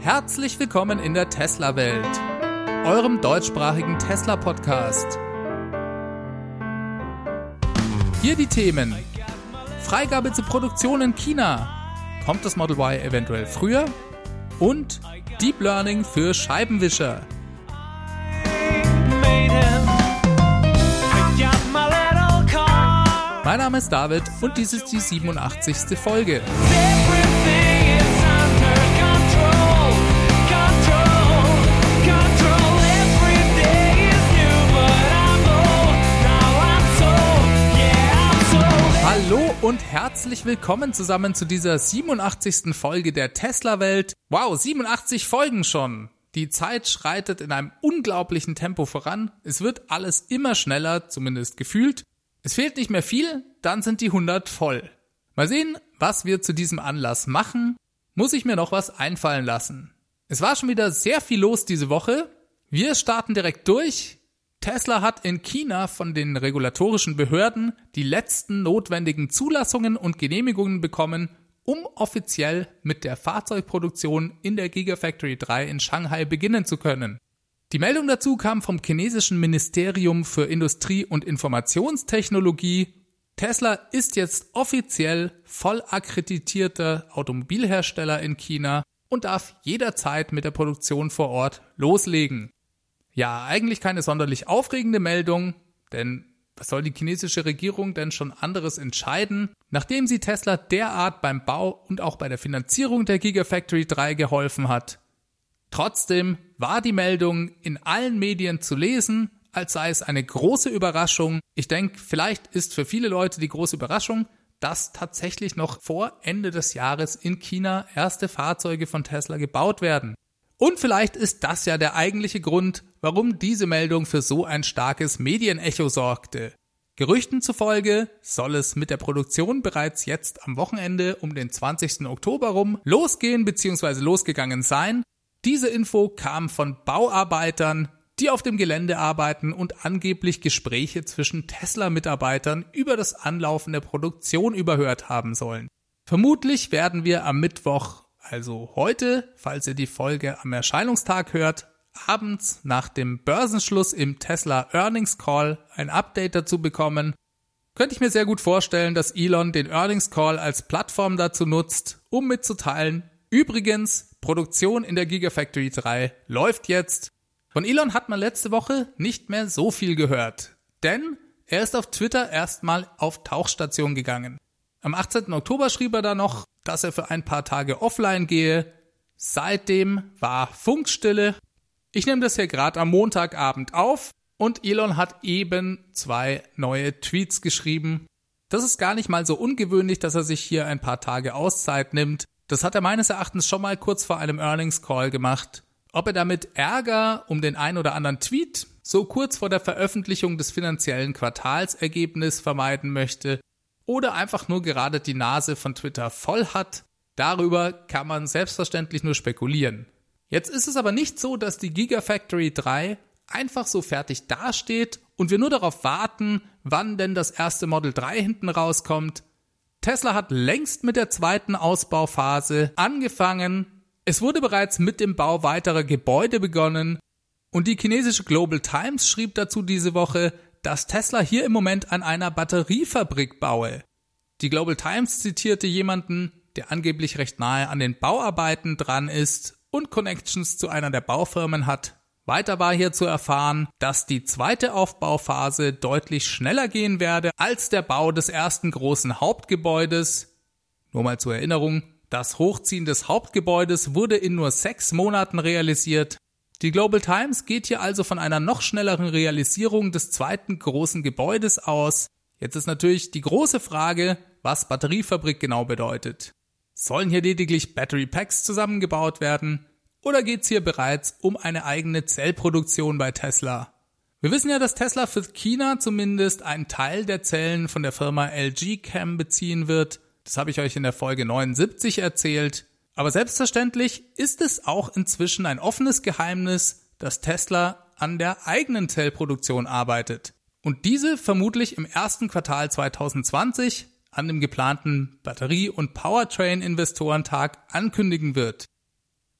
Herzlich willkommen in der Tesla-Welt, eurem deutschsprachigen Tesla-Podcast. Hier die Themen. Freigabe zur Produktion in China. Kommt das Model Y eventuell früher? Und Deep Learning für Scheibenwischer. Mein Name ist David und dies ist die 87. Folge. Und herzlich willkommen zusammen zu dieser 87. Folge der Tesla Welt. Wow, 87 Folgen schon. Die Zeit schreitet in einem unglaublichen Tempo voran. Es wird alles immer schneller, zumindest gefühlt. Es fehlt nicht mehr viel, dann sind die 100 voll. Mal sehen, was wir zu diesem Anlass machen. Muss ich mir noch was einfallen lassen. Es war schon wieder sehr viel los diese Woche. Wir starten direkt durch. Tesla hat in China von den regulatorischen Behörden die letzten notwendigen Zulassungen und Genehmigungen bekommen, um offiziell mit der Fahrzeugproduktion in der Gigafactory 3 in Shanghai beginnen zu können. Die Meldung dazu kam vom chinesischen Ministerium für Industrie und Informationstechnologie. Tesla ist jetzt offiziell voll akkreditierter Automobilhersteller in China und darf jederzeit mit der Produktion vor Ort loslegen. Ja, eigentlich keine sonderlich aufregende Meldung, denn was soll die chinesische Regierung denn schon anderes entscheiden, nachdem sie Tesla derart beim Bau und auch bei der Finanzierung der Gigafactory 3 geholfen hat? Trotzdem war die Meldung in allen Medien zu lesen, als sei es eine große Überraschung. Ich denke, vielleicht ist für viele Leute die große Überraschung, dass tatsächlich noch vor Ende des Jahres in China erste Fahrzeuge von Tesla gebaut werden. Und vielleicht ist das ja der eigentliche Grund, warum diese Meldung für so ein starkes Medienecho sorgte. Gerüchten zufolge soll es mit der Produktion bereits jetzt am Wochenende um den 20. Oktober rum losgehen bzw. losgegangen sein. Diese Info kam von Bauarbeitern, die auf dem Gelände arbeiten und angeblich Gespräche zwischen Tesla-Mitarbeitern über das Anlaufen der Produktion überhört haben sollen. Vermutlich werden wir am Mittwoch also heute, falls ihr die Folge am Erscheinungstag hört, abends nach dem Börsenschluss im Tesla Earnings Call ein Update dazu bekommen, könnte ich mir sehr gut vorstellen, dass Elon den Earnings Call als Plattform dazu nutzt, um mitzuteilen, übrigens, Produktion in der Gigafactory 3 läuft jetzt. Von Elon hat man letzte Woche nicht mehr so viel gehört, denn er ist auf Twitter erstmal auf Tauchstation gegangen. Am 18. Oktober schrieb er da noch, dass er für ein paar Tage offline gehe. Seitdem war Funkstille. Ich nehme das hier gerade am Montagabend auf und Elon hat eben zwei neue Tweets geschrieben. Das ist gar nicht mal so ungewöhnlich, dass er sich hier ein paar Tage Auszeit nimmt. Das hat er meines Erachtens schon mal kurz vor einem Earnings Call gemacht. Ob er damit Ärger um den ein oder anderen Tweet so kurz vor der Veröffentlichung des finanziellen Quartalsergebnis vermeiden möchte, oder einfach nur gerade die Nase von Twitter voll hat, darüber kann man selbstverständlich nur spekulieren. Jetzt ist es aber nicht so, dass die Gigafactory 3 einfach so fertig dasteht und wir nur darauf warten, wann denn das erste Model 3 hinten rauskommt. Tesla hat längst mit der zweiten Ausbauphase angefangen. Es wurde bereits mit dem Bau weiterer Gebäude begonnen und die chinesische Global Times schrieb dazu diese Woche, dass Tesla hier im Moment an einer Batteriefabrik baue. Die Global Times zitierte jemanden, der angeblich recht nahe an den Bauarbeiten dran ist und Connections zu einer der Baufirmen hat. Weiter war hier zu erfahren, dass die zweite Aufbauphase deutlich schneller gehen werde als der Bau des ersten großen Hauptgebäudes. Nur mal zur Erinnerung, das Hochziehen des Hauptgebäudes wurde in nur sechs Monaten realisiert die Global Times geht hier also von einer noch schnelleren Realisierung des zweiten großen Gebäudes aus. Jetzt ist natürlich die große Frage, was Batteriefabrik genau bedeutet. Sollen hier lediglich Battery Packs zusammengebaut werden? Oder geht's hier bereits um eine eigene Zellproduktion bei Tesla? Wir wissen ja, dass Tesla für China zumindest einen Teil der Zellen von der Firma LG Chem beziehen wird. Das habe ich euch in der Folge 79 erzählt. Aber selbstverständlich ist es auch inzwischen ein offenes Geheimnis, dass Tesla an der eigenen Zellproduktion arbeitet und diese vermutlich im ersten Quartal 2020 an dem geplanten Batterie- und Powertrain-Investorentag ankündigen wird.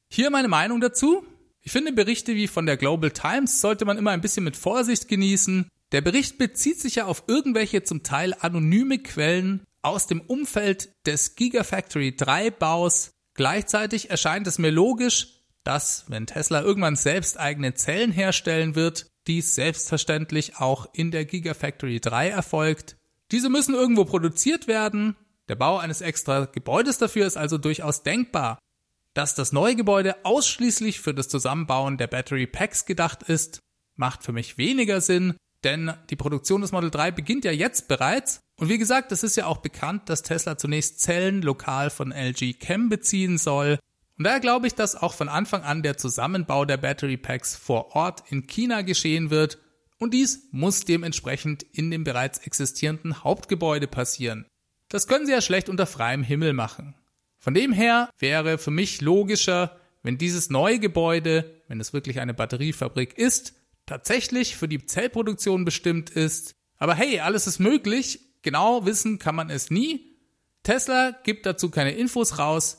Hier meine Meinung dazu. Ich finde Berichte wie von der Global Times sollte man immer ein bisschen mit Vorsicht genießen. Der Bericht bezieht sich ja auf irgendwelche zum Teil anonyme Quellen aus dem Umfeld des Gigafactory 3 Baus. Gleichzeitig erscheint es mir logisch, dass, wenn Tesla irgendwann selbst eigene Zellen herstellen wird, dies selbstverständlich auch in der Gigafactory 3 erfolgt. Diese müssen irgendwo produziert werden. Der Bau eines extra Gebäudes dafür ist also durchaus denkbar. Dass das neue Gebäude ausschließlich für das Zusammenbauen der Battery Packs gedacht ist, macht für mich weniger Sinn, denn die Produktion des Model 3 beginnt ja jetzt bereits. Und wie gesagt, es ist ja auch bekannt, dass Tesla zunächst Zellen lokal von LG Chem beziehen soll. Und daher glaube ich, dass auch von Anfang an der Zusammenbau der Battery Packs vor Ort in China geschehen wird. Und dies muss dementsprechend in dem bereits existierenden Hauptgebäude passieren. Das können sie ja schlecht unter freiem Himmel machen. Von dem her wäre für mich logischer, wenn dieses neue Gebäude, wenn es wirklich eine Batteriefabrik ist, tatsächlich für die Zellproduktion bestimmt ist. Aber hey, alles ist möglich. Genau wissen kann man es nie. Tesla gibt dazu keine Infos raus.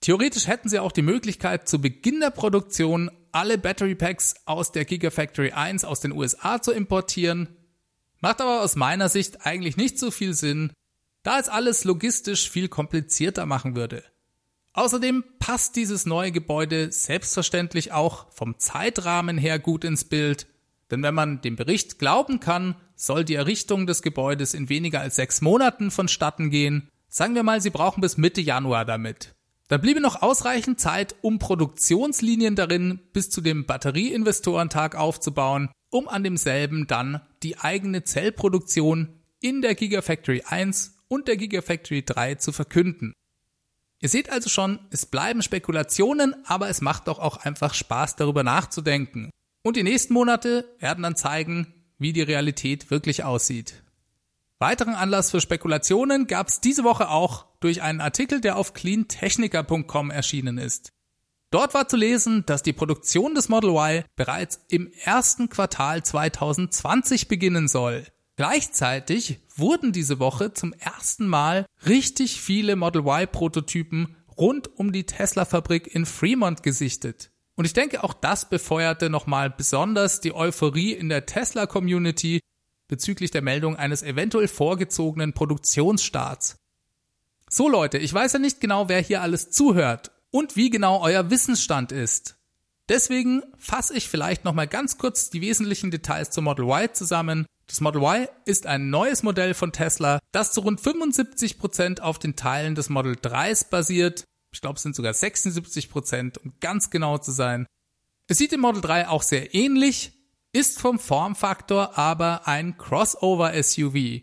Theoretisch hätten sie auch die Möglichkeit, zu Beginn der Produktion alle Battery Packs aus der Gigafactory 1 aus den USA zu importieren. Macht aber aus meiner Sicht eigentlich nicht so viel Sinn, da es alles logistisch viel komplizierter machen würde. Außerdem passt dieses neue Gebäude selbstverständlich auch vom Zeitrahmen her gut ins Bild, denn wenn man dem Bericht glauben kann, soll die Errichtung des Gebäudes in weniger als sechs Monaten vonstatten gehen. Sagen wir mal, sie brauchen bis Mitte Januar damit. Da bliebe noch ausreichend Zeit, um Produktionslinien darin bis zu dem Batterieinvestorentag aufzubauen, um an demselben dann die eigene Zellproduktion in der Gigafactory 1 und der Gigafactory 3 zu verkünden. Ihr seht also schon, es bleiben Spekulationen, aber es macht doch auch einfach Spaß darüber nachzudenken. Und die nächsten Monate werden dann zeigen, wie die Realität wirklich aussieht. Weiteren Anlass für Spekulationen gab es diese Woche auch durch einen Artikel, der auf cleantechnica.com erschienen ist. Dort war zu lesen, dass die Produktion des Model Y bereits im ersten Quartal 2020 beginnen soll. Gleichzeitig wurden diese Woche zum ersten Mal richtig viele Model Y Prototypen rund um die Tesla Fabrik in Fremont gesichtet. Und ich denke, auch das befeuerte nochmal besonders die Euphorie in der Tesla Community bezüglich der Meldung eines eventuell vorgezogenen Produktionsstarts. So Leute, ich weiß ja nicht genau, wer hier alles zuhört und wie genau euer Wissensstand ist. Deswegen fasse ich vielleicht nochmal ganz kurz die wesentlichen Details zum Model Y zusammen das Model Y ist ein neues Modell von Tesla, das zu rund 75 Prozent auf den Teilen des Model 3s basiert. Ich glaube, es sind sogar 76%, Prozent, um ganz genau zu sein. Es sieht dem Model 3 auch sehr ähnlich, ist vom Formfaktor aber ein Crossover-SUV.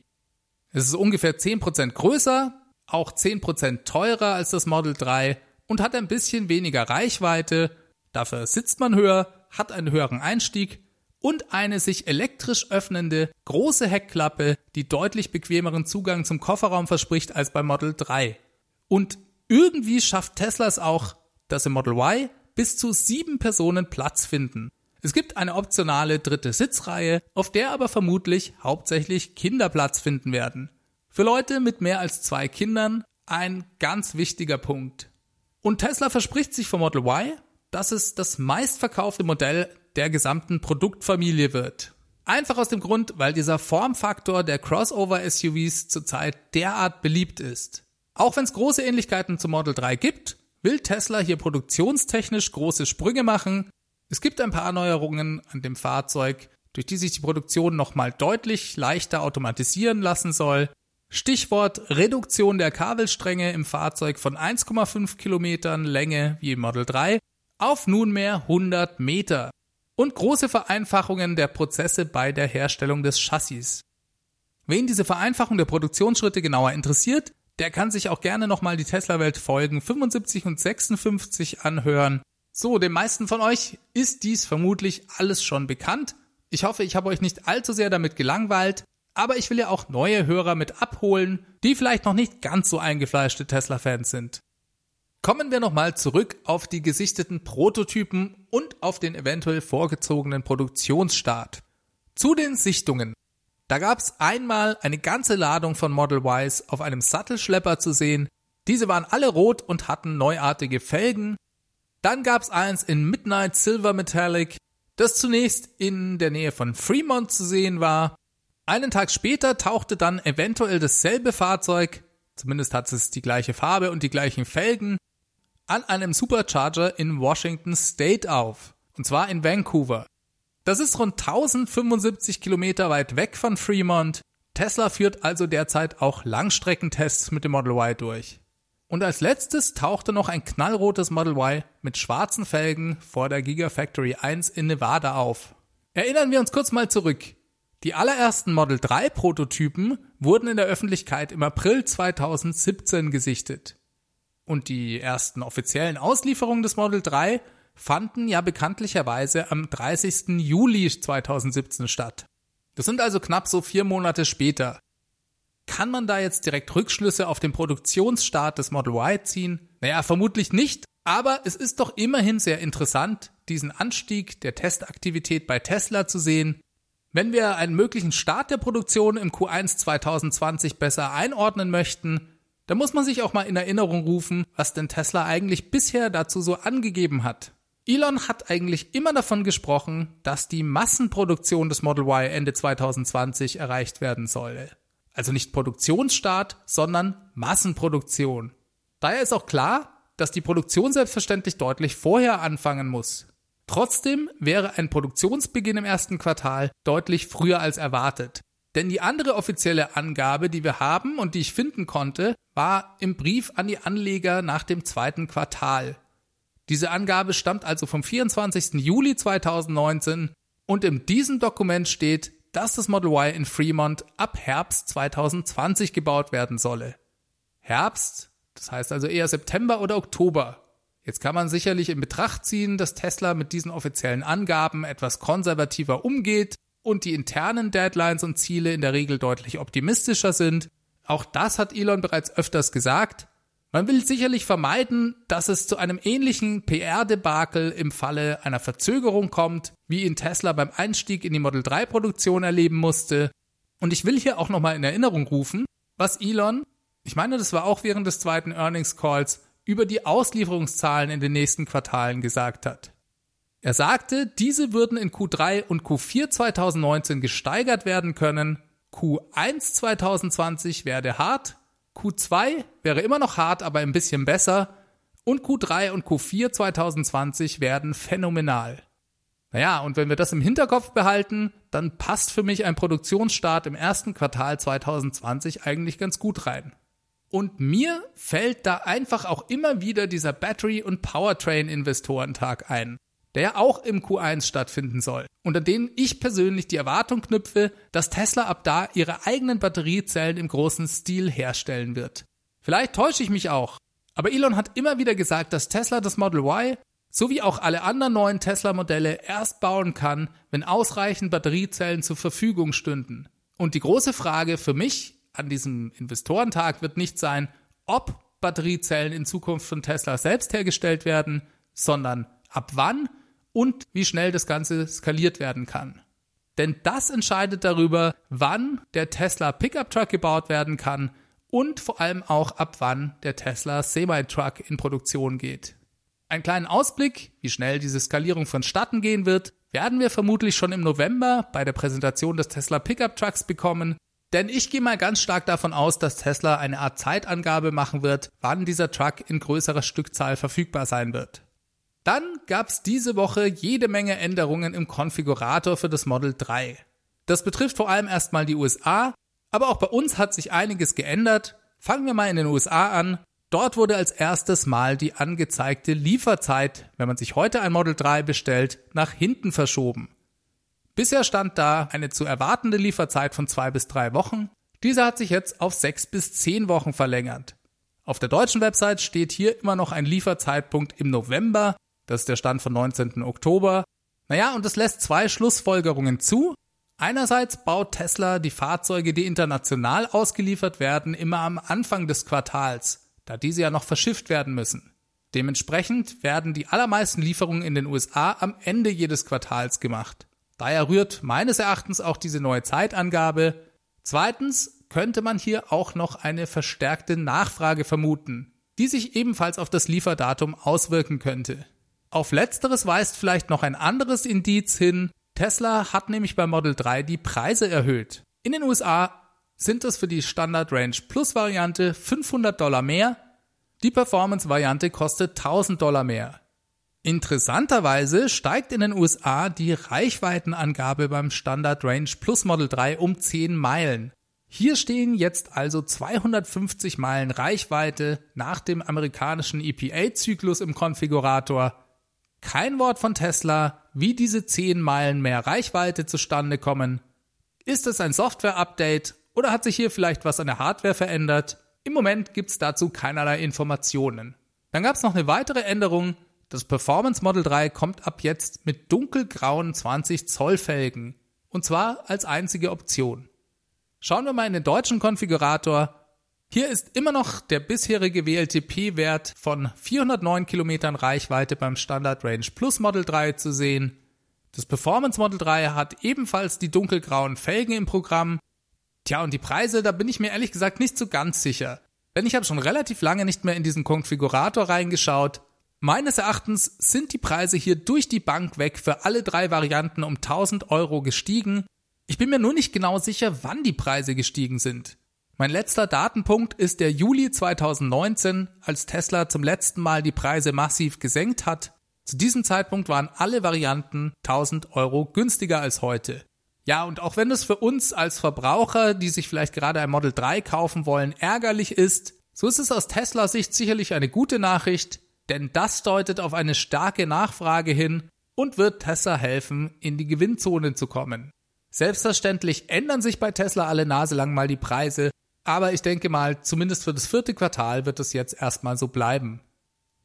Es ist ungefähr 10% größer, auch 10% teurer als das Model 3 und hat ein bisschen weniger Reichweite. Dafür sitzt man höher, hat einen höheren Einstieg und eine sich elektrisch öffnende große Heckklappe, die deutlich bequemeren Zugang zum Kofferraum verspricht als beim Model 3. Und irgendwie schafft Tesla es auch, dass im Model Y bis zu sieben Personen Platz finden. Es gibt eine optionale dritte Sitzreihe, auf der aber vermutlich hauptsächlich Kinder Platz finden werden. Für Leute mit mehr als zwei Kindern ein ganz wichtiger Punkt. Und Tesla verspricht sich vom Model Y, dass es das meistverkaufte Modell der gesamten Produktfamilie wird. Einfach aus dem Grund, weil dieser Formfaktor der Crossover-SUVs zurzeit derart beliebt ist. Auch wenn es große Ähnlichkeiten zum Model 3 gibt, will Tesla hier produktionstechnisch große Sprünge machen. Es gibt ein paar Neuerungen an dem Fahrzeug, durch die sich die Produktion nochmal deutlich leichter automatisieren lassen soll. Stichwort Reduktion der Kabelstränge im Fahrzeug von 1,5 Kilometern Länge wie im Model 3 auf nunmehr 100 Meter und große Vereinfachungen der Prozesse bei der Herstellung des Chassis. Wen diese Vereinfachung der Produktionsschritte genauer interessiert, der kann sich auch gerne nochmal die Tesla-Welt Folgen 75 und 56 anhören. So, den meisten von euch ist dies vermutlich alles schon bekannt. Ich hoffe, ich habe euch nicht allzu sehr damit gelangweilt, aber ich will ja auch neue Hörer mit abholen, die vielleicht noch nicht ganz so eingefleischte Tesla-Fans sind. Kommen wir nochmal zurück auf die gesichteten Prototypen und auf den eventuell vorgezogenen Produktionsstart. Zu den Sichtungen. Da gab es einmal eine ganze Ladung von Model Ys auf einem Sattelschlepper zu sehen. Diese waren alle rot und hatten neuartige Felgen. Dann gab's eins in Midnight Silver Metallic, das zunächst in der Nähe von Fremont zu sehen war. Einen Tag später tauchte dann eventuell dasselbe Fahrzeug, zumindest hat es die gleiche Farbe und die gleichen Felgen, an einem Supercharger in Washington State auf. Und zwar in Vancouver. Das ist rund 1075 Kilometer weit weg von Fremont. Tesla führt also derzeit auch Langstreckentests mit dem Model Y durch. Und als letztes tauchte noch ein knallrotes Model Y mit schwarzen Felgen vor der Gigafactory 1 in Nevada auf. Erinnern wir uns kurz mal zurück. Die allerersten Model 3 Prototypen wurden in der Öffentlichkeit im April 2017 gesichtet. Und die ersten offiziellen Auslieferungen des Model 3 fanden ja bekanntlicherweise am 30. Juli 2017 statt. Das sind also knapp so vier Monate später. Kann man da jetzt direkt Rückschlüsse auf den Produktionsstart des Model Y ziehen? Naja, vermutlich nicht, aber es ist doch immerhin sehr interessant, diesen Anstieg der Testaktivität bei Tesla zu sehen. Wenn wir einen möglichen Start der Produktion im Q1 2020 besser einordnen möchten, dann muss man sich auch mal in Erinnerung rufen, was denn Tesla eigentlich bisher dazu so angegeben hat. Elon hat eigentlich immer davon gesprochen, dass die Massenproduktion des Model Y Ende 2020 erreicht werden solle. Also nicht Produktionsstart, sondern Massenproduktion. Daher ist auch klar, dass die Produktion selbstverständlich deutlich vorher anfangen muss. Trotzdem wäre ein Produktionsbeginn im ersten Quartal deutlich früher als erwartet. Denn die andere offizielle Angabe, die wir haben und die ich finden konnte, war im Brief an die Anleger nach dem zweiten Quartal. Diese Angabe stammt also vom 24. Juli 2019 und in diesem Dokument steht, dass das Model Y in Fremont ab Herbst 2020 gebaut werden solle. Herbst, das heißt also eher September oder Oktober. Jetzt kann man sicherlich in Betracht ziehen, dass Tesla mit diesen offiziellen Angaben etwas konservativer umgeht und die internen Deadlines und Ziele in der Regel deutlich optimistischer sind. Auch das hat Elon bereits öfters gesagt. Man will sicherlich vermeiden, dass es zu einem ähnlichen PR-Debakel im Falle einer Verzögerung kommt, wie ihn Tesla beim Einstieg in die Model 3 Produktion erleben musste. Und ich will hier auch nochmal in Erinnerung rufen, was Elon, ich meine, das war auch während des zweiten Earnings Calls, über die Auslieferungszahlen in den nächsten Quartalen gesagt hat. Er sagte, diese würden in Q3 und Q4 2019 gesteigert werden können, Q1 2020 werde hart, Q2 wäre immer noch hart, aber ein bisschen besser. Und Q3 und Q4 2020 werden phänomenal. Naja, und wenn wir das im Hinterkopf behalten, dann passt für mich ein Produktionsstart im ersten Quartal 2020 eigentlich ganz gut rein. Und mir fällt da einfach auch immer wieder dieser Battery- und Powertrain-Investorentag ein der auch im Q1 stattfinden soll und an den ich persönlich die Erwartung knüpfe, dass Tesla ab da ihre eigenen Batteriezellen im großen Stil herstellen wird. Vielleicht täusche ich mich auch, aber Elon hat immer wieder gesagt, dass Tesla das Model Y sowie auch alle anderen neuen Tesla-Modelle erst bauen kann, wenn ausreichend Batteriezellen zur Verfügung stünden. Und die große Frage für mich an diesem Investorentag wird nicht sein, ob Batteriezellen in Zukunft von Tesla selbst hergestellt werden, sondern ab wann und wie schnell das Ganze skaliert werden kann. Denn das entscheidet darüber, wann der Tesla Pickup Truck gebaut werden kann und vor allem auch ab wann der Tesla Semi-Truck in Produktion geht. Einen kleinen Ausblick, wie schnell diese Skalierung vonstatten gehen wird, werden wir vermutlich schon im November bei der Präsentation des Tesla Pickup Trucks bekommen, denn ich gehe mal ganz stark davon aus, dass Tesla eine Art Zeitangabe machen wird, wann dieser Truck in größerer Stückzahl verfügbar sein wird. Dann gab's diese Woche jede Menge Änderungen im Konfigurator für das Model 3. Das betrifft vor allem erstmal die USA, aber auch bei uns hat sich einiges geändert. Fangen wir mal in den USA an. Dort wurde als erstes Mal die angezeigte Lieferzeit, wenn man sich heute ein Model 3 bestellt, nach hinten verschoben. Bisher stand da eine zu erwartende Lieferzeit von zwei bis drei Wochen. Diese hat sich jetzt auf sechs bis zehn Wochen verlängert. Auf der deutschen Website steht hier immer noch ein Lieferzeitpunkt im November, das ist der Stand von 19. Oktober. Naja, und es lässt zwei Schlussfolgerungen zu. Einerseits baut Tesla die Fahrzeuge, die international ausgeliefert werden, immer am Anfang des Quartals, da diese ja noch verschifft werden müssen. Dementsprechend werden die allermeisten Lieferungen in den USA am Ende jedes Quartals gemacht. Daher rührt meines Erachtens auch diese neue Zeitangabe. Zweitens könnte man hier auch noch eine verstärkte Nachfrage vermuten, die sich ebenfalls auf das Lieferdatum auswirken könnte. Auf letzteres weist vielleicht noch ein anderes Indiz hin. Tesla hat nämlich bei Model 3 die Preise erhöht. In den USA sind es für die Standard Range Plus Variante 500 Dollar mehr, die Performance Variante kostet 1000 Dollar mehr. Interessanterweise steigt in den USA die Reichweitenangabe beim Standard Range Plus Model 3 um 10 Meilen. Hier stehen jetzt also 250 Meilen Reichweite nach dem amerikanischen EPA-Zyklus im Konfigurator. Kein Wort von Tesla, wie diese 10 Meilen mehr Reichweite zustande kommen. Ist es ein Software-Update oder hat sich hier vielleicht was an der Hardware verändert? Im Moment gibt's dazu keinerlei Informationen. Dann gab's noch eine weitere Änderung, das Performance Model 3 kommt ab jetzt mit dunkelgrauen 20 Zoll Felgen. Und zwar als einzige Option. Schauen wir mal in den deutschen Konfigurator. Hier ist immer noch der bisherige WLTP-Wert von 409 Kilometern Reichweite beim Standard Range Plus Model 3 zu sehen. Das Performance Model 3 hat ebenfalls die dunkelgrauen Felgen im Programm. Tja, und die Preise, da bin ich mir ehrlich gesagt nicht so ganz sicher. Denn ich habe schon relativ lange nicht mehr in diesen Konfigurator reingeschaut Meines Erachtens sind die Preise hier durch die Bank weg für alle drei Varianten um 1000 Euro gestiegen. Ich bin mir nur nicht genau sicher, wann die Preise gestiegen sind. Mein letzter Datenpunkt ist der Juli 2019, als Tesla zum letzten Mal die Preise massiv gesenkt hat. Zu diesem Zeitpunkt waren alle Varianten 1000 Euro günstiger als heute. Ja, und auch wenn es für uns als Verbraucher, die sich vielleicht gerade ein Model 3 kaufen wollen, ärgerlich ist, so ist es aus Tesla Sicht sicherlich eine gute Nachricht, denn das deutet auf eine starke Nachfrage hin und wird Tesla helfen, in die Gewinnzone zu kommen. Selbstverständlich ändern sich bei Tesla alle Nase lang mal die Preise, aber ich denke mal, zumindest für das vierte Quartal wird es jetzt erstmal so bleiben.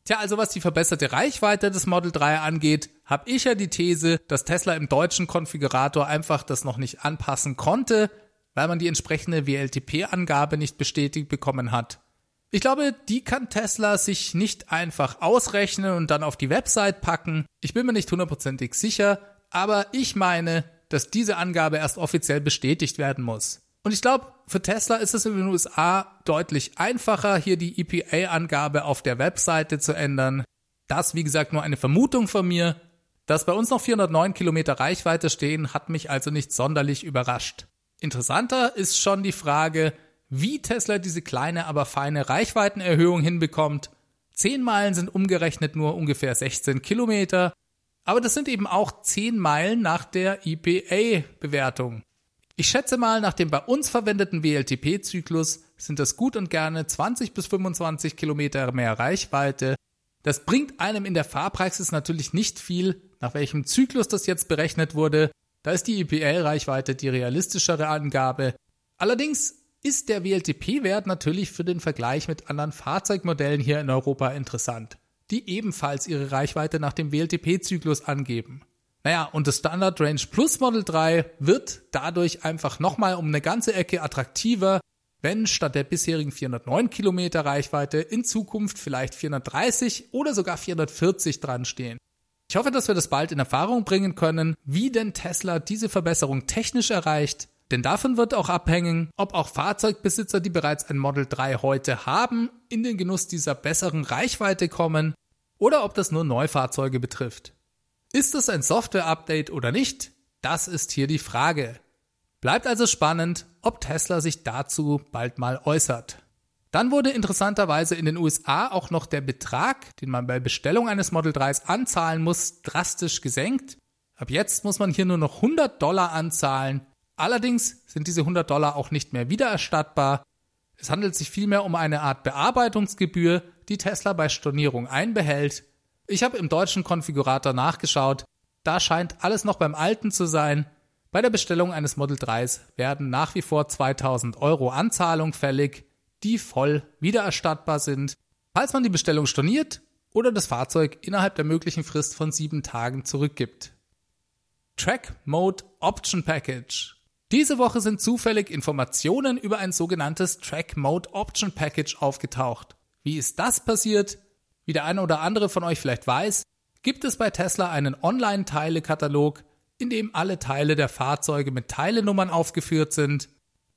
Tja, also was die verbesserte Reichweite des Model 3 angeht, habe ich ja die These, dass Tesla im deutschen Konfigurator einfach das noch nicht anpassen konnte, weil man die entsprechende WLTP-Angabe nicht bestätigt bekommen hat. Ich glaube, die kann Tesla sich nicht einfach ausrechnen und dann auf die Website packen. Ich bin mir nicht hundertprozentig sicher, aber ich meine, dass diese Angabe erst offiziell bestätigt werden muss. Und ich glaube, für Tesla ist es in den USA deutlich einfacher, hier die EPA-Angabe auf der Webseite zu ändern. Das, wie gesagt, nur eine Vermutung von mir. Dass bei uns noch 409 Kilometer Reichweite stehen, hat mich also nicht sonderlich überrascht. Interessanter ist schon die Frage, wie Tesla diese kleine, aber feine Reichweitenerhöhung hinbekommt. 10 Meilen sind umgerechnet nur ungefähr 16 Kilometer, aber das sind eben auch 10 Meilen nach der EPA-Bewertung. Ich schätze mal, nach dem bei uns verwendeten WLTP-Zyklus sind das gut und gerne 20 bis 25 Kilometer mehr Reichweite. Das bringt einem in der Fahrpraxis natürlich nicht viel, nach welchem Zyklus das jetzt berechnet wurde. Da ist die EPA-Reichweite die realistischere Angabe. Allerdings ist der WLTP-Wert natürlich für den Vergleich mit anderen Fahrzeugmodellen hier in Europa interessant, die ebenfalls ihre Reichweite nach dem WLTP-Zyklus angeben. Naja, und das Standard Range Plus Model 3 wird dadurch einfach nochmal um eine ganze Ecke attraktiver, wenn statt der bisherigen 409 Kilometer Reichweite in Zukunft vielleicht 430 oder sogar 440 dran stehen. Ich hoffe, dass wir das bald in Erfahrung bringen können, wie denn Tesla diese Verbesserung technisch erreicht denn davon wird auch abhängen, ob auch Fahrzeugbesitzer, die bereits ein Model 3 heute haben, in den Genuss dieser besseren Reichweite kommen oder ob das nur Neufahrzeuge betrifft. Ist es ein Software-Update oder nicht? Das ist hier die Frage. Bleibt also spannend, ob Tesla sich dazu bald mal äußert. Dann wurde interessanterweise in den USA auch noch der Betrag, den man bei Bestellung eines Model 3s anzahlen muss, drastisch gesenkt. Ab jetzt muss man hier nur noch 100 Dollar anzahlen Allerdings sind diese 100 Dollar auch nicht mehr wiedererstattbar. Es handelt sich vielmehr um eine Art Bearbeitungsgebühr, die Tesla bei Stornierung einbehält. Ich habe im deutschen Konfigurator nachgeschaut. Da scheint alles noch beim alten zu sein. Bei der Bestellung eines Model 3s werden nach wie vor 2000 Euro Anzahlung fällig, die voll wiedererstattbar sind, falls man die Bestellung storniert oder das Fahrzeug innerhalb der möglichen Frist von sieben Tagen zurückgibt. Track Mode Option Package diese Woche sind zufällig Informationen über ein sogenanntes Track Mode Option Package aufgetaucht. Wie ist das passiert? Wie der eine oder andere von euch vielleicht weiß, gibt es bei Tesla einen Online-Teilekatalog, in dem alle Teile der Fahrzeuge mit Teilenummern aufgeführt sind.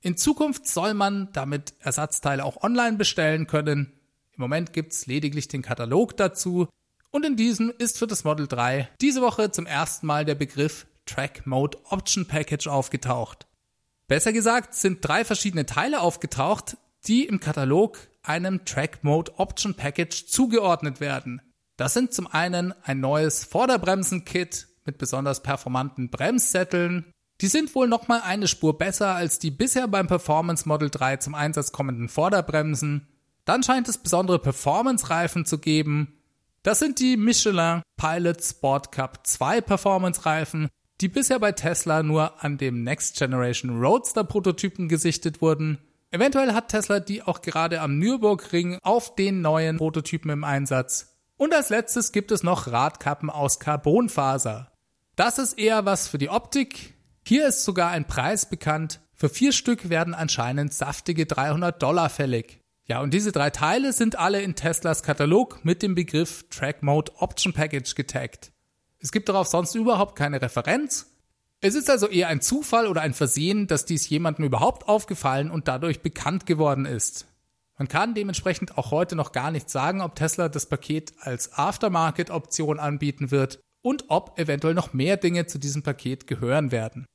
In Zukunft soll man damit Ersatzteile auch online bestellen können. Im Moment gibt es lediglich den Katalog dazu Und in diesem ist für das Model 3 diese Woche zum ersten Mal der Begriff Track Mode Option Package aufgetaucht. Besser gesagt sind drei verschiedene Teile aufgetaucht, die im Katalog einem Track Mode Option Package zugeordnet werden. Das sind zum einen ein neues Vorderbremsen-Kit mit besonders performanten Bremssätteln. Die sind wohl nochmal eine Spur besser als die bisher beim Performance Model 3 zum Einsatz kommenden Vorderbremsen. Dann scheint es besondere Performance-Reifen zu geben. Das sind die Michelin Pilot Sport Cup 2 Performance-Reifen, die bisher bei Tesla nur an dem Next Generation Roadster Prototypen gesichtet wurden. Eventuell hat Tesla die auch gerade am Nürburgring auf den neuen Prototypen im Einsatz. Und als letztes gibt es noch Radkappen aus Carbonfaser. Das ist eher was für die Optik. Hier ist sogar ein Preis bekannt. Für vier Stück werden anscheinend saftige 300 Dollar fällig. Ja, und diese drei Teile sind alle in Teslas Katalog mit dem Begriff Track Mode Option Package getaggt. Es gibt darauf sonst überhaupt keine Referenz es ist also eher ein Zufall oder ein Versehen, dass dies jemandem überhaupt aufgefallen und dadurch bekannt geworden ist. Man kann dementsprechend auch heute noch gar nicht sagen, ob Tesla das Paket als Aftermarket-Option anbieten wird und ob eventuell noch mehr Dinge zu diesem Paket gehören werden.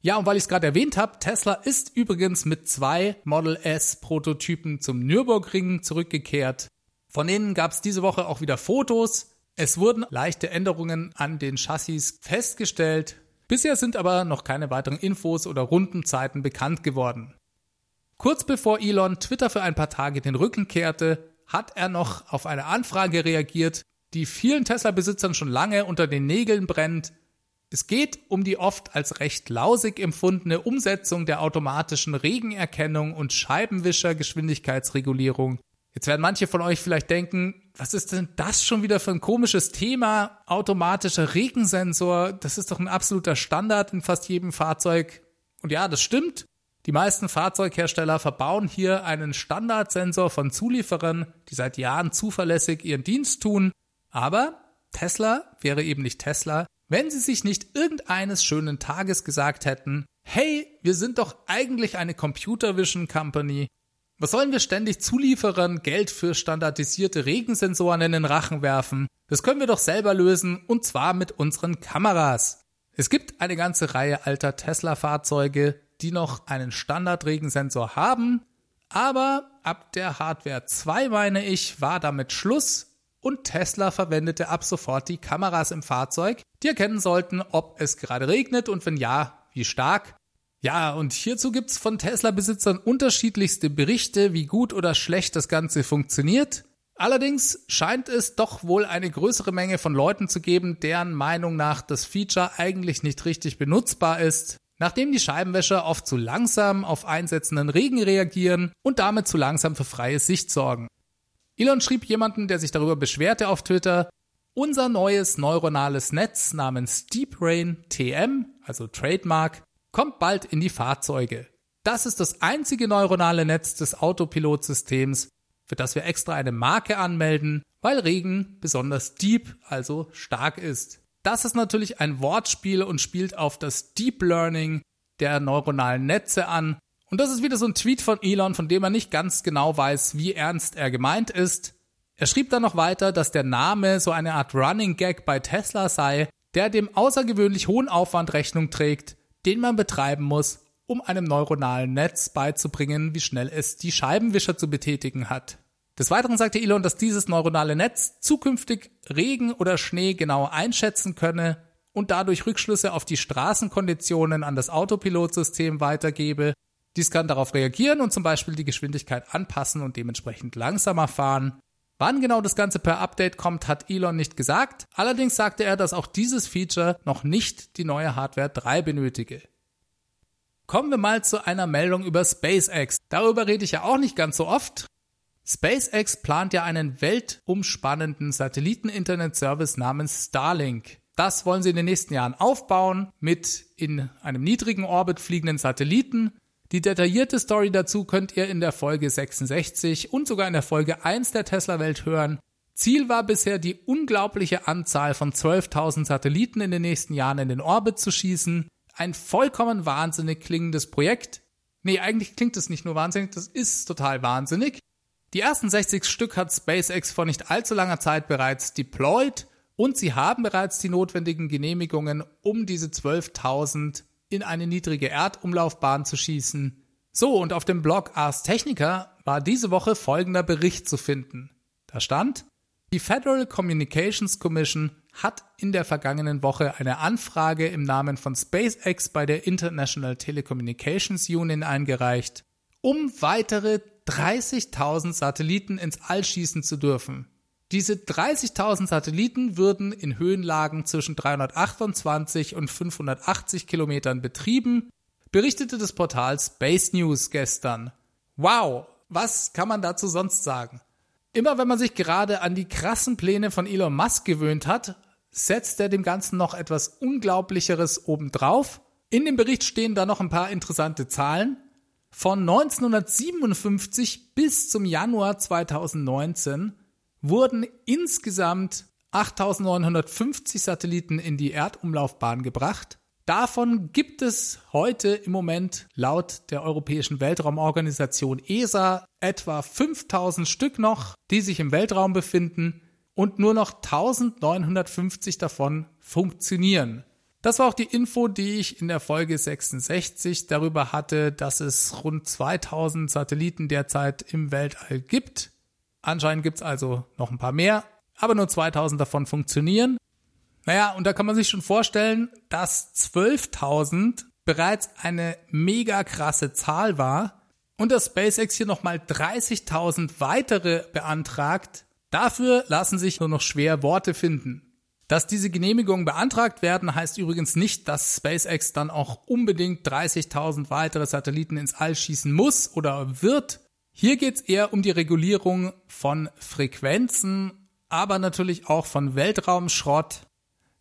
Ja, und weil ich es gerade erwähnt habe, Tesla ist übrigens mit zwei Model S Prototypen zum Nürburgring zurückgekehrt. Von denen gab es diese Woche auch wieder Fotos. Es wurden leichte Änderungen an den Chassis festgestellt. Bisher sind aber noch keine weiteren Infos oder Rundenzeiten bekannt geworden. Kurz bevor Elon Twitter für ein paar Tage den Rücken kehrte, hat er noch auf eine Anfrage reagiert, die vielen Tesla-Besitzern schon lange unter den Nägeln brennt. Es geht um die oft als recht lausig empfundene Umsetzung der automatischen Regenerkennung und Scheibenwischergeschwindigkeitsregulierung Jetzt werden manche von euch vielleicht denken, was ist denn das schon wieder für ein komisches Thema? Automatischer Regensensor, das ist doch ein absoluter Standard in fast jedem Fahrzeug. Und ja, das stimmt. Die meisten Fahrzeughersteller verbauen hier einen Standardsensor von Zulieferern, die seit Jahren zuverlässig ihren Dienst tun. Aber Tesla wäre eben nicht Tesla, wenn sie sich nicht irgendeines schönen Tages gesagt hätten, hey, wir sind doch eigentlich eine Computer Vision Company was sollen wir ständig Zulieferern Geld für standardisierte Regensensoren in den Rachen werfen? Das können wir doch selber lösen und zwar mit unseren Kameras. Es gibt eine ganze Reihe alter Tesla-Fahrzeuge, die noch einen Standardregensensor haben, aber ab der Hardware 2, meine ich, war damit Schluss und Tesla verwendete ab sofort die Kameras im Fahrzeug, die erkennen sollten, ob es gerade regnet und wenn ja, wie stark. Ja, und hierzu gibt's von Tesla-Besitzern unterschiedlichste Berichte, wie gut oder schlecht das Ganze funktioniert. Allerdings scheint es doch wohl eine größere Menge von Leuten zu geben, deren Meinung nach das Feature eigentlich nicht richtig benutzbar ist, nachdem die Scheibenwäscher oft zu langsam auf einsetzenden Regen reagieren und damit zu langsam für freie Sicht sorgen. Elon schrieb jemanden, der sich darüber beschwerte auf Twitter, unser neues neuronales Netz namens Deep Rain TM, also Trademark, kommt bald in die Fahrzeuge. Das ist das einzige neuronale Netz des Autopilotsystems, für das wir extra eine Marke anmelden, weil Regen besonders deep, also stark ist. Das ist natürlich ein Wortspiel und spielt auf das Deep Learning der neuronalen Netze an. Und das ist wieder so ein Tweet von Elon, von dem er nicht ganz genau weiß, wie ernst er gemeint ist. Er schrieb dann noch weiter, dass der Name so eine Art Running Gag bei Tesla sei, der dem außergewöhnlich hohen Aufwand Rechnung trägt, den man betreiben muss, um einem neuronalen Netz beizubringen, wie schnell es die Scheibenwischer zu betätigen hat. Des Weiteren sagte Elon, dass dieses neuronale Netz zukünftig Regen oder Schnee genau einschätzen könne und dadurch Rückschlüsse auf die Straßenkonditionen an das Autopilotsystem weitergebe. Dies kann darauf reagieren und zum Beispiel die Geschwindigkeit anpassen und dementsprechend langsamer fahren. Wann genau das Ganze per Update kommt, hat Elon nicht gesagt. Allerdings sagte er, dass auch dieses Feature noch nicht die neue Hardware 3 benötige. Kommen wir mal zu einer Meldung über SpaceX. Darüber rede ich ja auch nicht ganz so oft. SpaceX plant ja einen weltumspannenden Satelliten-Internet-Service namens Starlink. Das wollen sie in den nächsten Jahren aufbauen mit in einem niedrigen Orbit fliegenden Satelliten, die detaillierte Story dazu könnt ihr in der Folge 66 und sogar in der Folge 1 der Tesla-Welt hören. Ziel war bisher die unglaubliche Anzahl von 12.000 Satelliten in den nächsten Jahren in den Orbit zu schießen. Ein vollkommen wahnsinnig klingendes Projekt. Nee, eigentlich klingt es nicht nur wahnsinnig, das ist total wahnsinnig. Die ersten 60 Stück hat SpaceX vor nicht allzu langer Zeit bereits deployed und sie haben bereits die notwendigen Genehmigungen, um diese 12.000 in eine niedrige Erdumlaufbahn zu schießen. So, und auf dem Blog Ars Technica war diese Woche folgender Bericht zu finden. Da stand, die Federal Communications Commission hat in der vergangenen Woche eine Anfrage im Namen von SpaceX bei der International Telecommunications Union eingereicht, um weitere 30.000 Satelliten ins All schießen zu dürfen. Diese 30.000 Satelliten würden in Höhenlagen zwischen 328 und 580 Kilometern betrieben, berichtete das Portal Space News gestern. Wow, was kann man dazu sonst sagen? Immer wenn man sich gerade an die krassen Pläne von Elon Musk gewöhnt hat, setzt er dem Ganzen noch etwas Unglaublicheres obendrauf. In dem Bericht stehen da noch ein paar interessante Zahlen. Von 1957 bis zum Januar 2019 wurden insgesamt 8950 Satelliten in die Erdumlaufbahn gebracht. Davon gibt es heute im Moment laut der Europäischen Weltraumorganisation ESA etwa 5000 Stück noch, die sich im Weltraum befinden und nur noch 1950 davon funktionieren. Das war auch die Info, die ich in der Folge 66 darüber hatte, dass es rund 2000 Satelliten derzeit im Weltall gibt. Anscheinend gibt es also noch ein paar mehr, aber nur 2000 davon funktionieren. Naja, und da kann man sich schon vorstellen, dass 12.000 bereits eine mega krasse Zahl war und dass SpaceX hier nochmal 30.000 weitere beantragt. Dafür lassen sich nur noch schwer Worte finden. Dass diese Genehmigungen beantragt werden, heißt übrigens nicht, dass SpaceX dann auch unbedingt 30.000 weitere Satelliten ins All schießen muss oder wird. Hier geht es eher um die Regulierung von Frequenzen, aber natürlich auch von Weltraumschrott.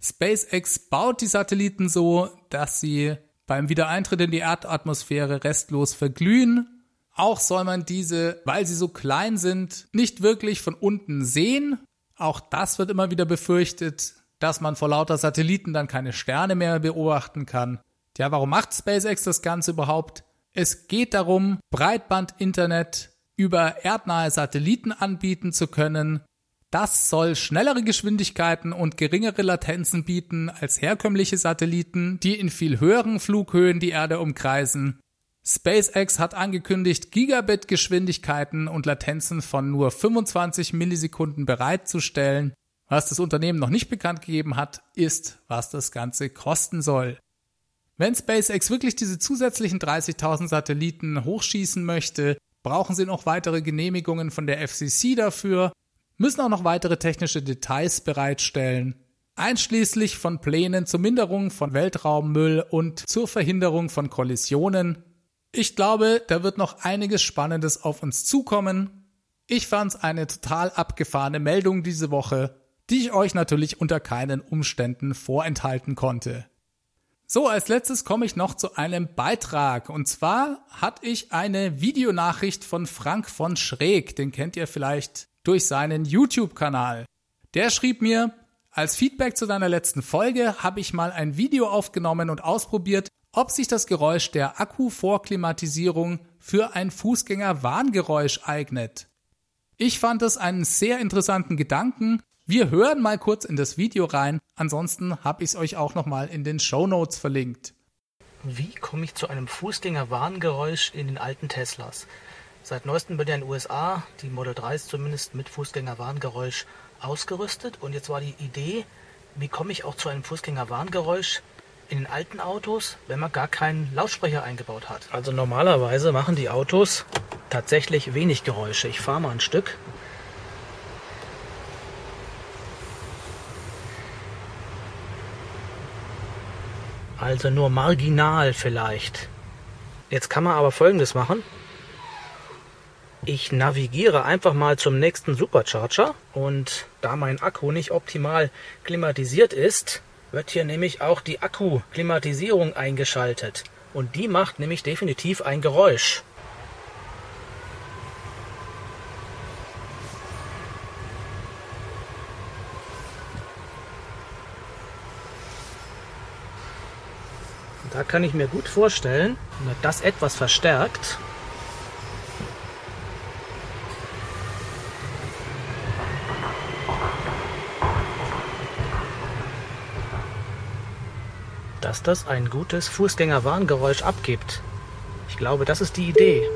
SpaceX baut die Satelliten so, dass sie beim Wiedereintritt in die Erdatmosphäre restlos verglühen. Auch soll man diese, weil sie so klein sind, nicht wirklich von unten sehen, auch das wird immer wieder befürchtet, dass man vor lauter Satelliten dann keine Sterne mehr beobachten kann. Ja, warum macht SpaceX das Ganze überhaupt? Es geht darum, Breitbandinternet über erdnahe Satelliten anbieten zu können. Das soll schnellere Geschwindigkeiten und geringere Latenzen bieten als herkömmliche Satelliten, die in viel höheren Flughöhen die Erde umkreisen. SpaceX hat angekündigt, Gigabit-Geschwindigkeiten und Latenzen von nur 25 Millisekunden bereitzustellen. Was das Unternehmen noch nicht bekannt gegeben hat, ist, was das Ganze kosten soll. Wenn SpaceX wirklich diese zusätzlichen 30.000 Satelliten hochschießen möchte, brauchen sie noch weitere Genehmigungen von der FCC dafür, müssen auch noch weitere technische Details bereitstellen, einschließlich von Plänen zur Minderung von Weltraummüll und zur Verhinderung von Kollisionen ich glaube, da wird noch einiges Spannendes auf uns zukommen. Ich fand's eine total abgefahrene Meldung diese Woche, die ich euch natürlich unter keinen Umständen vorenthalten konnte. So, als letztes komme ich noch zu einem Beitrag. Und zwar hatte ich eine Videonachricht von Frank von Schräg, den kennt ihr vielleicht durch seinen YouTube-Kanal. Der schrieb mir, als Feedback zu deiner letzten Folge habe ich mal ein Video aufgenommen und ausprobiert, ob sich das Geräusch der Akkuvorklimatisierung für ein Fußgänger-Warngeräusch eignet. Ich fand es einen sehr interessanten Gedanken. Wir hören mal kurz in das Video rein, ansonsten habe ich es euch auch nochmal in den Show Notes verlinkt. Wie komme ich zu einem Fußgänger-Warngeräusch in den alten Teslas? Seit neuestem wird ja in den USA die Model 3 ist zumindest mit Fußgänger-Warngeräusch ausgerüstet und jetzt war die Idee, wie komme ich auch zu einem Fußgänger-Warngeräusch in den alten Autos, wenn man gar keinen Lautsprecher eingebaut hat. Also normalerweise machen die Autos tatsächlich wenig Geräusche. Ich fahre mal ein Stück. Also nur marginal vielleicht. Jetzt kann man aber folgendes machen. Ich navigiere einfach mal zum nächsten Supercharger und da mein Akku nicht optimal klimatisiert ist, wird hier nämlich auch die Akkuklimatisierung eingeschaltet. Und die macht nämlich definitiv ein Geräusch. kann ich mir gut vorstellen, wenn das etwas verstärkt, dass das ein gutes Fußgängerwarngeräusch abgibt. Ich glaube, das ist die Idee.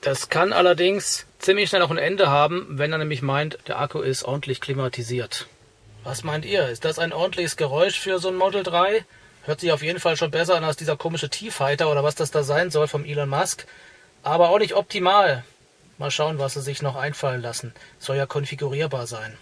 Das kann allerdings ziemlich schnell auch ein Ende haben, wenn er nämlich meint, der Akku ist ordentlich klimatisiert. Was meint ihr? Ist das ein ordentliches Geräusch für so ein Model 3? Hört sich auf jeden Fall schon besser an als dieser komische T-Fighter oder was das da sein soll vom Elon Musk. Aber auch nicht optimal. Mal schauen, was sie sich noch einfallen lassen. Soll ja konfigurierbar sein.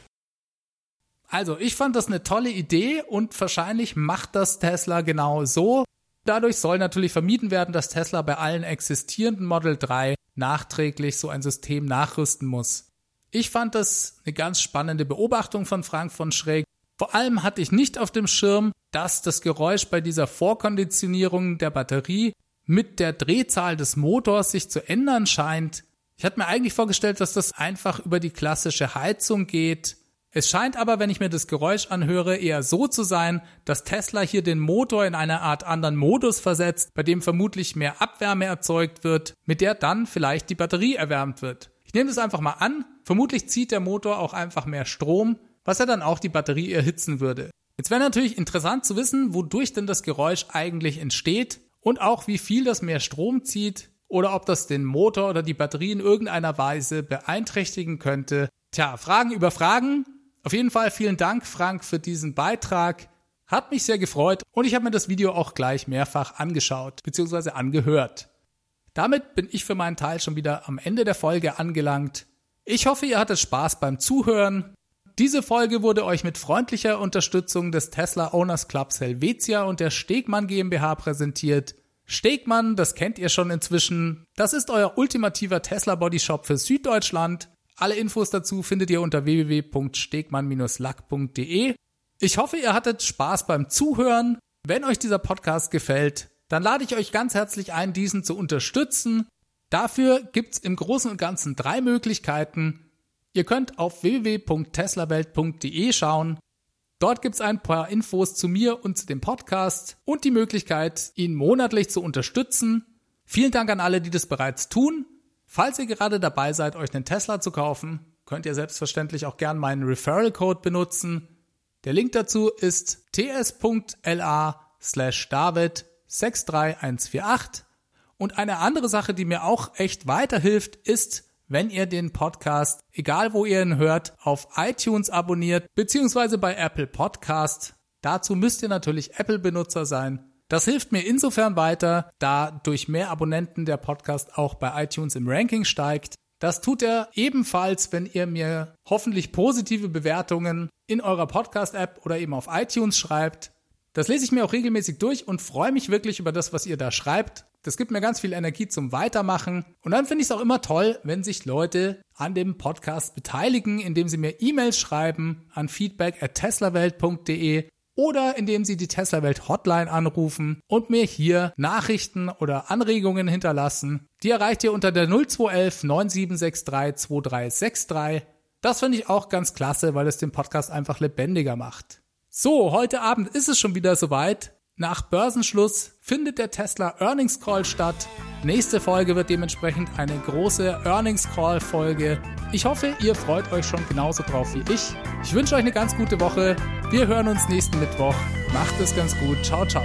Also, ich fand das eine tolle Idee und wahrscheinlich macht das Tesla genau so. Dadurch soll natürlich vermieden werden, dass Tesla bei allen existierenden Model 3 nachträglich so ein System nachrüsten muss. Ich fand das eine ganz spannende Beobachtung von Frank von Schräg. Vor allem hatte ich nicht auf dem Schirm, dass das Geräusch bei dieser Vorkonditionierung der Batterie mit der Drehzahl des Motors sich zu ändern scheint. Ich hatte mir eigentlich vorgestellt, dass das einfach über die klassische Heizung geht. Es scheint aber, wenn ich mir das Geräusch anhöre, eher so zu sein, dass Tesla hier den Motor in eine Art anderen Modus versetzt, bei dem vermutlich mehr Abwärme erzeugt wird, mit der dann vielleicht die Batterie erwärmt wird. Ich nehme das einfach mal an. Vermutlich zieht der Motor auch einfach mehr Strom, was ja dann auch die Batterie erhitzen würde. Jetzt wäre natürlich interessant zu wissen, wodurch denn das Geräusch eigentlich entsteht und auch wie viel das mehr Strom zieht oder ob das den Motor oder die Batterie in irgendeiner Weise beeinträchtigen könnte. Tja, Fragen über Fragen. Auf jeden Fall vielen Dank, Frank, für diesen Beitrag. Hat mich sehr gefreut und ich habe mir das Video auch gleich mehrfach angeschaut bzw. angehört. Damit bin ich für meinen Teil schon wieder am Ende der Folge angelangt. Ich hoffe, ihr hattet Spaß beim Zuhören. Diese Folge wurde euch mit freundlicher Unterstützung des Tesla Owners Clubs Helvetia und der Stegmann GmbH präsentiert. Stegmann, das kennt ihr schon inzwischen. Das ist euer ultimativer Tesla Body Shop für Süddeutschland. Alle Infos dazu findet ihr unter www.stegmann-lack.de. Ich hoffe, ihr hattet Spaß beim Zuhören. Wenn euch dieser Podcast gefällt, dann lade ich euch ganz herzlich ein, diesen zu unterstützen. Dafür gibt's im Großen und Ganzen drei Möglichkeiten. Ihr könnt auf www.teslawelt.de schauen. Dort gibt's ein paar Infos zu mir und zu dem Podcast und die Möglichkeit, ihn monatlich zu unterstützen. Vielen Dank an alle, die das bereits tun. Falls ihr gerade dabei seid, euch einen Tesla zu kaufen, könnt ihr selbstverständlich auch gern meinen Referral Code benutzen. Der Link dazu ist ts.la slash david 63148. Und eine andere Sache, die mir auch echt weiterhilft, ist, wenn ihr den Podcast, egal wo ihr ihn hört, auf iTunes abonniert, beziehungsweise bei Apple Podcast. Dazu müsst ihr natürlich Apple-Benutzer sein. Das hilft mir insofern weiter, da durch mehr Abonnenten der Podcast auch bei iTunes im Ranking steigt. Das tut er ebenfalls, wenn ihr mir hoffentlich positive Bewertungen in eurer Podcast-App oder eben auf iTunes schreibt. Das lese ich mir auch regelmäßig durch und freue mich wirklich über das, was ihr da schreibt. Das gibt mir ganz viel Energie zum Weitermachen. Und dann finde ich es auch immer toll, wenn sich Leute an dem Podcast beteiligen, indem sie mir E-Mails schreiben an feedback at teslawelt.de oder indem sie die Tesla Welt Hotline anrufen und mir hier Nachrichten oder Anregungen hinterlassen. Die erreicht ihr unter der 0211 9763 2363. Das finde ich auch ganz klasse, weil es den Podcast einfach lebendiger macht. So, heute Abend ist es schon wieder soweit. Nach Börsenschluss findet der Tesla Earnings Call statt. Nächste Folge wird dementsprechend eine große Earnings Call Folge. Ich hoffe, ihr freut euch schon genauso drauf wie ich. Ich wünsche euch eine ganz gute Woche. Wir hören uns nächsten Mittwoch. Macht es ganz gut. Ciao, ciao.